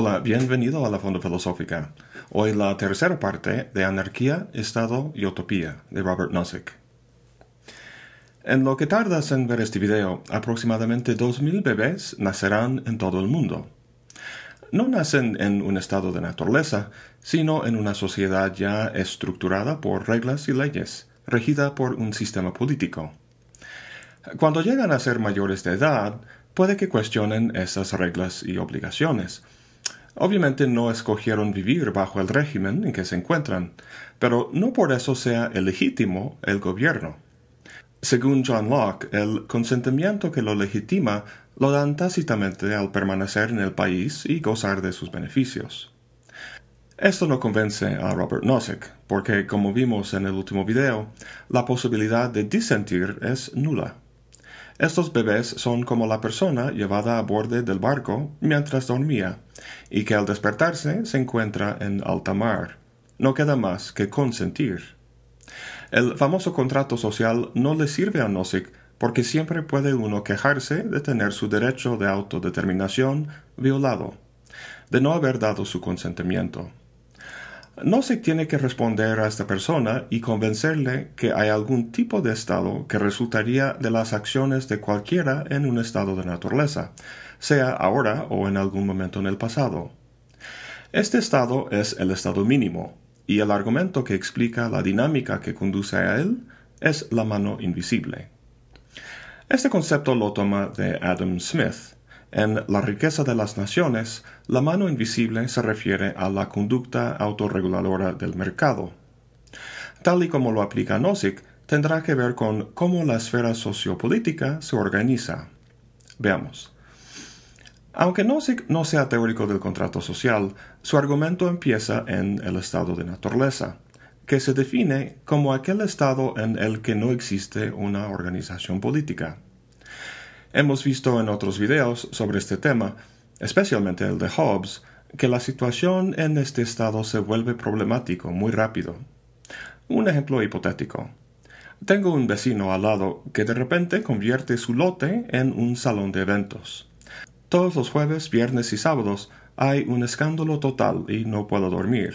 Hola, bienvenido a la Fonda Filosófica. Hoy la tercera parte de Anarquía, Estado y Utopía de Robert Nozick. En lo que tardas en ver este video, aproximadamente 2.000 bebés nacerán en todo el mundo. No nacen en un estado de naturaleza, sino en una sociedad ya estructurada por reglas y leyes, regida por un sistema político. Cuando llegan a ser mayores de edad, puede que cuestionen esas reglas y obligaciones, Obviamente no escogieron vivir bajo el régimen en que se encuentran, pero no por eso sea ilegítimo el gobierno. Según John Locke, el consentimiento que lo legitima lo dan tácitamente al permanecer en el país y gozar de sus beneficios. Esto no convence a Robert Nozick, porque como vimos en el último video, la posibilidad de disentir es nula. Estos bebés son como la persona llevada a borde del barco mientras dormía, y que al despertarse se encuentra en alta mar. No queda más que consentir. El famoso contrato social no le sirve a Nozick porque siempre puede uno quejarse de tener su derecho de autodeterminación violado, de no haber dado su consentimiento no se tiene que responder a esta persona y convencerle que hay algún tipo de estado que resultaría de las acciones de cualquiera en un estado de naturaleza, sea ahora o en algún momento en el pasado. Este estado es el estado mínimo, y el argumento que explica la dinámica que conduce a él es la mano invisible. Este concepto lo toma de Adam Smith, en La riqueza de las naciones, la mano invisible se refiere a la conducta autorreguladora del mercado. Tal y como lo aplica Nozick, tendrá que ver con cómo la esfera sociopolítica se organiza. Veamos. Aunque Nozick no sea teórico del contrato social, su argumento empieza en el estado de naturaleza, que se define como aquel estado en el que no existe una organización política. Hemos visto en otros videos sobre este tema, especialmente el de Hobbes, que la situación en este estado se vuelve problemático muy rápido. Un ejemplo hipotético. Tengo un vecino al lado que de repente convierte su lote en un salón de eventos. Todos los jueves, viernes y sábados hay un escándalo total y no puedo dormir.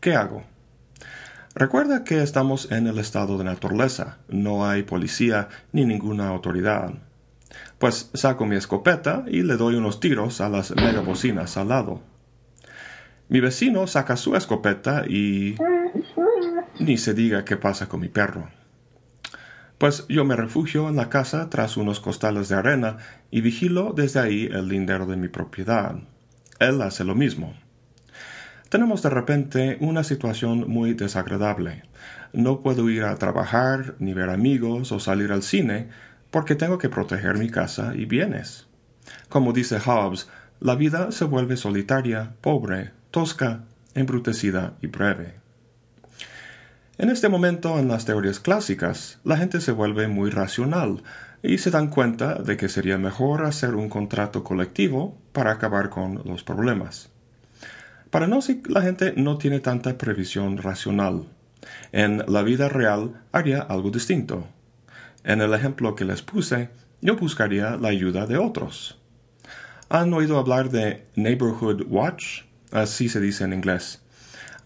¿Qué hago? Recuerda que estamos en el estado de naturaleza, no hay policía ni ninguna autoridad. Pues saco mi escopeta y le doy unos tiros a las megabocinas al lado. Mi vecino saca su escopeta y... ni se diga qué pasa con mi perro. Pues yo me refugio en la casa tras unos costales de arena y vigilo desde ahí el lindero de mi propiedad. Él hace lo mismo. Tenemos de repente una situación muy desagradable. No puedo ir a trabajar, ni ver amigos o salir al cine, porque tengo que proteger mi casa y bienes. Como dice Hobbes, la vida se vuelve solitaria, pobre, tosca, embrutecida y breve. En este momento, en las teorías clásicas, la gente se vuelve muy racional y se dan cuenta de que sería mejor hacer un contrato colectivo para acabar con los problemas. Para Nozick, la gente no tiene tanta previsión racional. En la vida real haría algo distinto. En el ejemplo que les puse, yo buscaría la ayuda de otros. ¿Han oído hablar de Neighborhood Watch? Así se dice en inglés.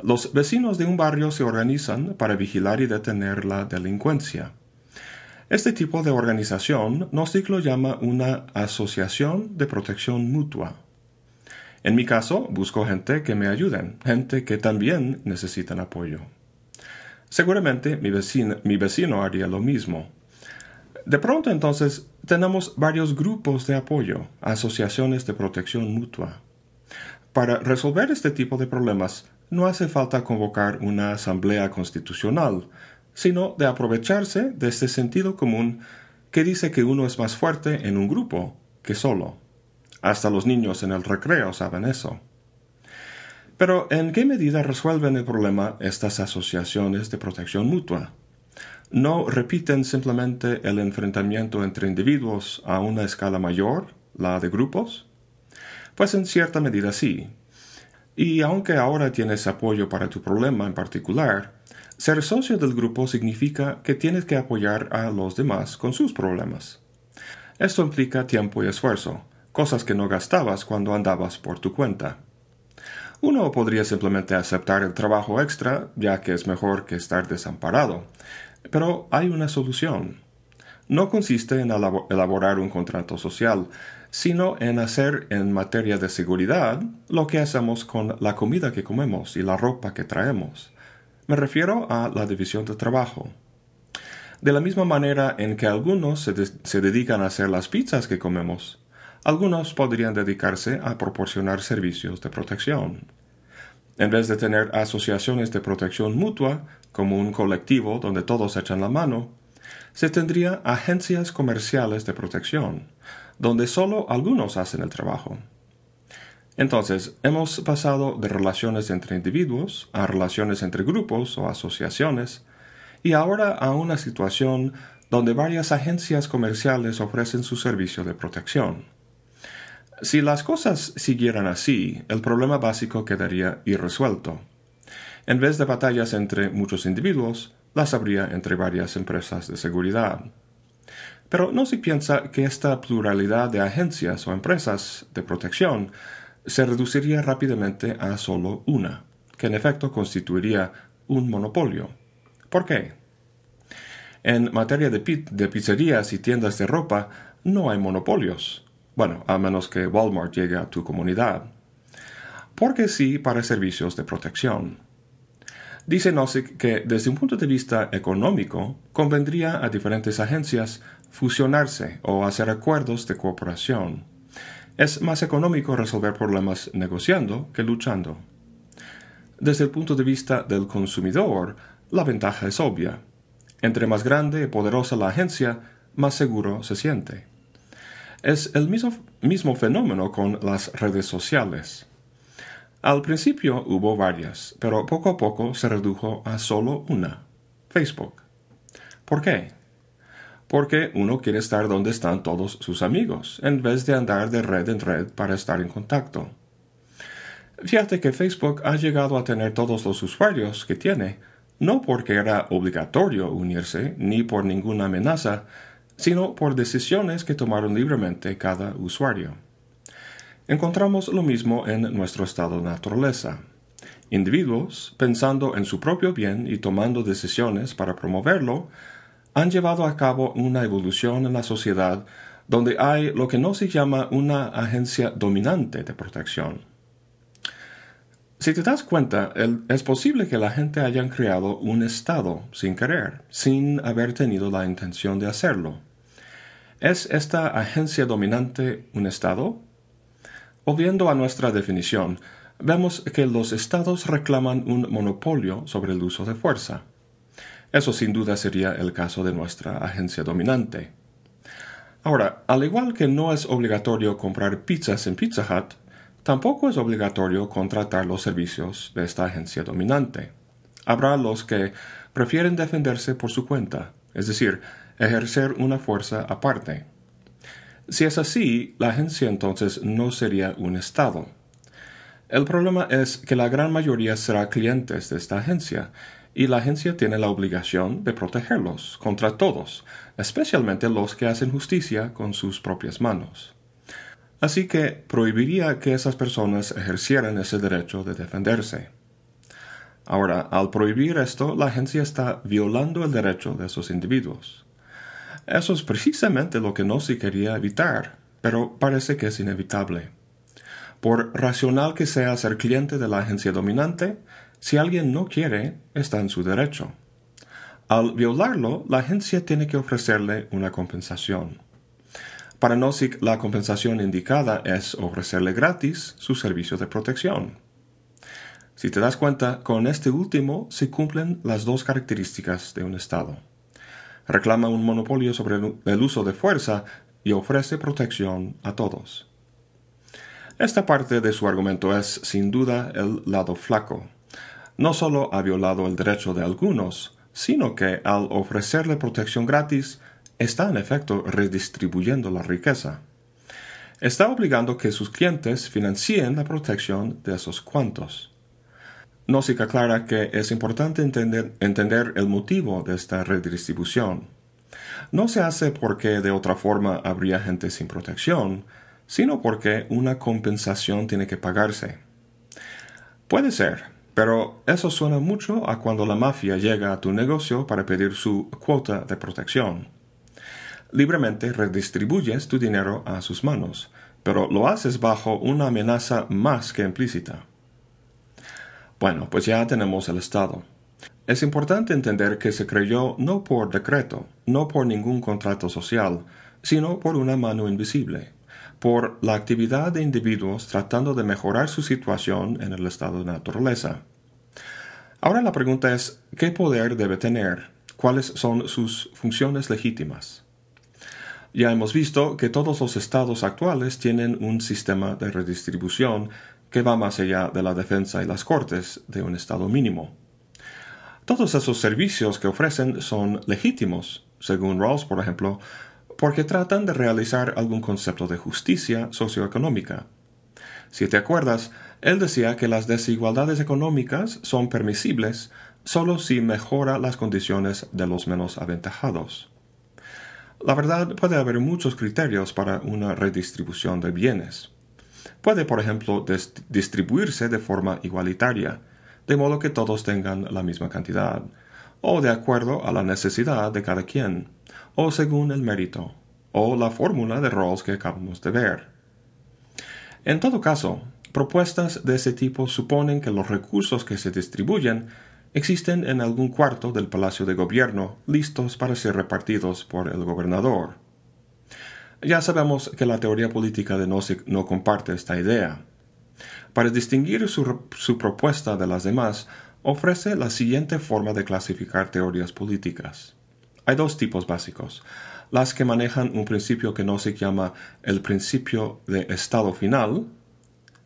Los vecinos de un barrio se organizan para vigilar y detener la delincuencia. Este tipo de organización Nozick lo llama una asociación de protección mutua. En mi caso, busco gente que me ayuden, gente que también necesitan apoyo. Seguramente mi vecino, mi vecino haría lo mismo. De pronto entonces tenemos varios grupos de apoyo, asociaciones de protección mutua. Para resolver este tipo de problemas no hace falta convocar una asamblea constitucional, sino de aprovecharse de este sentido común que dice que uno es más fuerte en un grupo que solo. Hasta los niños en el recreo saben eso. Pero ¿en qué medida resuelven el problema estas asociaciones de protección mutua? No repiten simplemente el enfrentamiento entre individuos a una escala mayor, la de grupos? Pues en cierta medida sí. Y aunque ahora tienes apoyo para tu problema en particular, ser socio del grupo significa que tienes que apoyar a los demás con sus problemas. Esto implica tiempo y esfuerzo, cosas que no gastabas cuando andabas por tu cuenta. Uno podría simplemente aceptar el trabajo extra, ya que es mejor que estar desamparado. Pero hay una solución. No consiste en elaborar un contrato social, sino en hacer en materia de seguridad lo que hacemos con la comida que comemos y la ropa que traemos. Me refiero a la división de trabajo. De la misma manera en que algunos se, dedican a hacer las pizzas que comemos, algunos podrían dedicarse a proporcionar servicios de protección. En vez de tener asociaciones de protección mutua, como un colectivo donde todos echan la mano, se tendría agencias comerciales de protección, donde solo algunos hacen el trabajo. Entonces, hemos pasado de relaciones entre individuos a relaciones entre grupos o asociaciones, y ahora a una situación donde varias agencias comerciales ofrecen su servicio de protección. Si las cosas siguieran así, el problema básico quedaría irresuelto. En vez de batallas entre muchos individuos, las habría entre varias empresas de seguridad. Pero no se piensa que esta pluralidad de agencias o empresas de protección se reduciría rápidamente a solo una, que en efecto constituiría un monopolio. ¿Por qué? En materia de, pizzerías y tiendas de ropa no hay monopolios. Bueno, a menos que Walmart llegue a tu comunidad. Porque sí para servicios de protección. Dice Nozick que desde un punto de vista económico convendría a diferentes agencias fusionarse o hacer acuerdos de cooperación. Es más económico resolver problemas negociando que luchando. Desde el punto de vista del consumidor, la ventaja es obvia. Entre más grande y poderosa la agencia, más seguro se siente. Es el mismo, mismo fenómeno con las redes sociales. Al principio hubo varias, pero poco a poco se redujo a solo una, Facebook. ¿Por qué? Porque uno quiere estar donde están todos sus amigos, en vez de andar de red en red para estar en contacto. Fíjate que Facebook ha llegado a tener todos los usuarios que tiene, no porque era obligatorio unirse, ni por ninguna amenaza, sino por decisiones que tomaron libremente cada usuario. Encontramos lo mismo en nuestro estado de naturaleza. Individuos, pensando en su propio bien y tomando decisiones para promoverlo, han llevado a cabo una evolución en la sociedad donde hay lo que no se llama una agencia dominante de protección. Si te das cuenta, es posible que la gente haya creado un Estado sin querer, sin haber tenido la intención de hacerlo. ¿Es esta agencia dominante un Estado? Volviendo a nuestra definición, vemos que los Estados reclaman un monopolio sobre el uso de fuerza. Eso sin duda sería el caso de nuestra agencia dominante. Ahora, al igual que no es obligatorio comprar pizzas en Pizza Hut, Tampoco es obligatorio contratar los servicios de esta agencia dominante. Habrá los que prefieren defenderse por su cuenta, es decir, ejercer una fuerza aparte. Si es así, la agencia entonces no sería un Estado. El problema es que la gran mayoría será clientes de esta agencia, y la agencia tiene la obligación de protegerlos contra todos, especialmente los que hacen justicia con sus propias manos. Así que prohibiría que esas personas ejercieran ese derecho de defenderse. Ahora, al prohibir esto, la agencia está violando el derecho de esos individuos. Eso es precisamente lo que no se quería evitar, pero parece que es inevitable. Por racional que sea ser cliente de la agencia dominante, si alguien no quiere, está en su derecho. Al violarlo, la agencia tiene que ofrecerle una compensación. Para Nozick, la compensación indicada es ofrecerle gratis su servicio de protección. Si te das cuenta, con este último se cumplen las dos características de un Estado. Reclama un monopolio sobre el uso de fuerza y ofrece protección a todos. Esta parte de su argumento es, sin duda, el lado flaco. No solo ha violado el derecho de algunos, sino que al ofrecerle protección gratis, está en efecto redistribuyendo la riqueza. Está obligando que sus clientes financien la protección de esos cuantos. Se aclara que es importante entender, entender el motivo de esta redistribución. No se hace porque de otra forma habría gente sin protección, sino porque una compensación tiene que pagarse. Puede ser, pero eso suena mucho a cuando la mafia llega a tu negocio para pedir su cuota de protección. Libremente redistribuyes tu dinero a sus manos, pero lo haces bajo una amenaza más que implícita. Bueno, pues ya tenemos el Estado. Es importante entender que se creyó no por decreto, no por ningún contrato social, sino por una mano invisible, por la actividad de individuos tratando de mejorar su situación en el estado de naturaleza. Ahora la pregunta es, ¿qué poder debe tener? ¿Cuáles son sus funciones legítimas? Ya hemos visto que todos los estados actuales tienen un sistema de redistribución que va más allá de la defensa y las cortes de un estado mínimo. Todos esos servicios que ofrecen son legítimos, según Rawls, por ejemplo, porque tratan de realizar algún concepto de justicia socioeconómica. Si te acuerdas, él decía que las desigualdades económicas son permisibles solo si mejora las condiciones de los menos aventajados. La verdad, puede haber muchos criterios para una redistribución de bienes. Puede, por ejemplo, distribuirse de forma igualitaria, de modo que todos tengan la misma cantidad, o de acuerdo a la necesidad de cada quien o según el mérito, o la fórmula de roles que acabamos de ver. En todo caso, propuestas de ese tipo suponen que los recursos que se distribuyen existen en algún cuarto del Palacio de Gobierno, listos para ser repartidos por el gobernador. Ya sabemos que la teoría política de Nozick no comparte esta idea. Para distinguir su, propuesta de las demás, ofrece la siguiente forma de clasificar teorías políticas. Hay dos tipos básicos. Las que manejan un principio que no se llama el principio de estado final,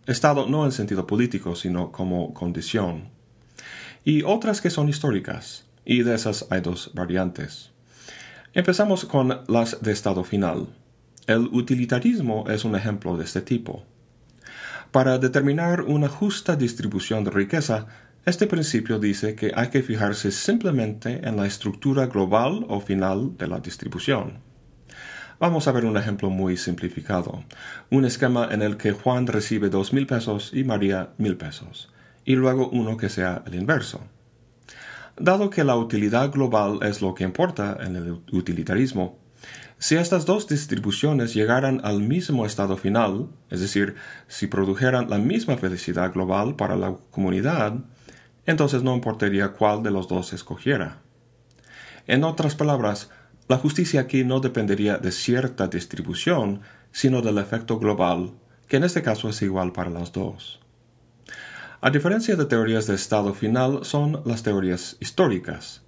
estado no en sentido político, sino como condición. Y otras que son históricas, y de esas hay dos variantes. Empezamos con las de estado final. El utilitarismo es un ejemplo de este tipo. Para determinar una justa distribución de riqueza, este principio dice que hay que fijarse simplemente en la estructura global o final de la distribución. Vamos a ver un ejemplo muy simplificado. Un esquema en el que Juan recibe dos mil pesos y María mil pesos, y luego uno que sea el inverso. Dado que la utilidad global es lo que importa en el utilitarismo, si estas dos distribuciones llegaran al mismo estado final, es decir, si produjeran la misma felicidad global para la comunidad, entonces no importaría cuál de los dos escogiera. En otras palabras, la justicia aquí no dependería de cierta distribución, sino del efecto global, que en este caso es igual para las dos. A diferencia de teorías de estado final son las teorías históricas.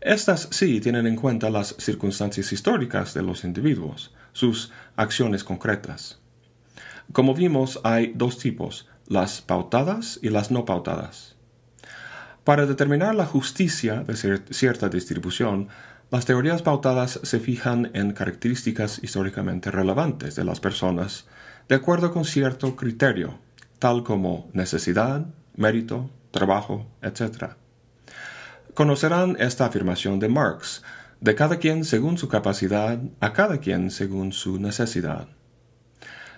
Estas sí tienen en cuenta las circunstancias históricas de los individuos, sus acciones concretas. Como vimos, hay dos tipos, las pautadas y las no pautadas. Para determinar la justicia de cierta distribución, las teorías pautadas se fijan en características históricamente relevantes de las personas de acuerdo con cierto criterio, tal como necesidad, mérito, trabajo, etc. Conocerán esta afirmación de Marx, de cada quien según su capacidad, a cada quien según su necesidad.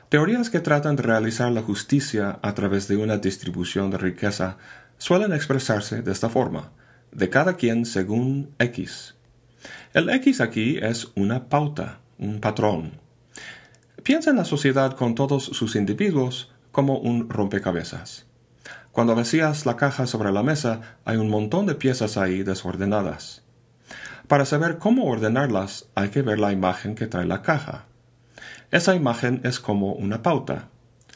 Teorías que tratan de realizar la justicia a través de una distribución de riqueza suelen expresarse de esta forma, de cada quien según X. El X aquí es una pauta, un patrón. Piensa en la sociedad con todos sus individuos como un rompecabezas. Cuando vacías la caja sobre la mesa, hay un montón de piezas ahí desordenadas. Para saber cómo ordenarlas, hay que ver la imagen que trae la caja. Esa imagen es como una pauta,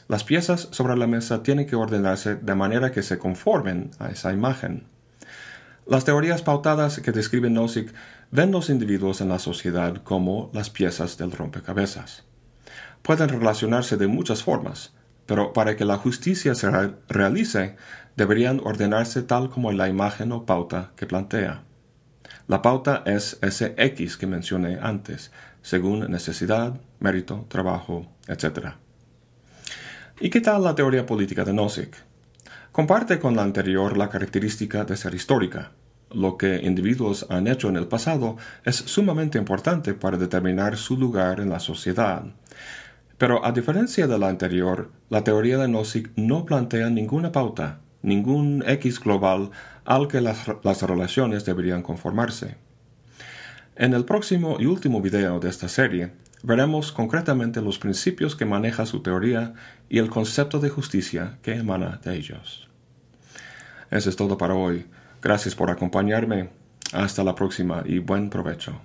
las piezas sobre la mesa tienen que ordenarse de manera que se conformen a esa imagen. Las teorías pautadas que describen Nozick ven los individuos en la sociedad como las piezas del rompecabezas. Pueden relacionarse de muchas formas, pero para que la justicia se realice, deberían ordenarse tal como la imagen o pauta que plantea. La pauta es ese X que mencioné antes, según necesidad, mérito, trabajo, etc. ¿Y qué tal la teoría política de Nozick? Comparte con la anterior la característica de ser histórica. Lo que individuos han hecho en el pasado es sumamente importante para determinar su lugar en la sociedad. Pero a diferencia de la anterior, la teoría de Nozick no plantea ninguna pauta, ningún X global al que las, las relaciones deberían conformarse. En el próximo y último video de esta serie, veremos concretamente los principios que maneja su teoría y el concepto de justicia que emana de ellos. Eso es todo para hoy. Gracias por acompañarme. Hasta la próxima y buen provecho.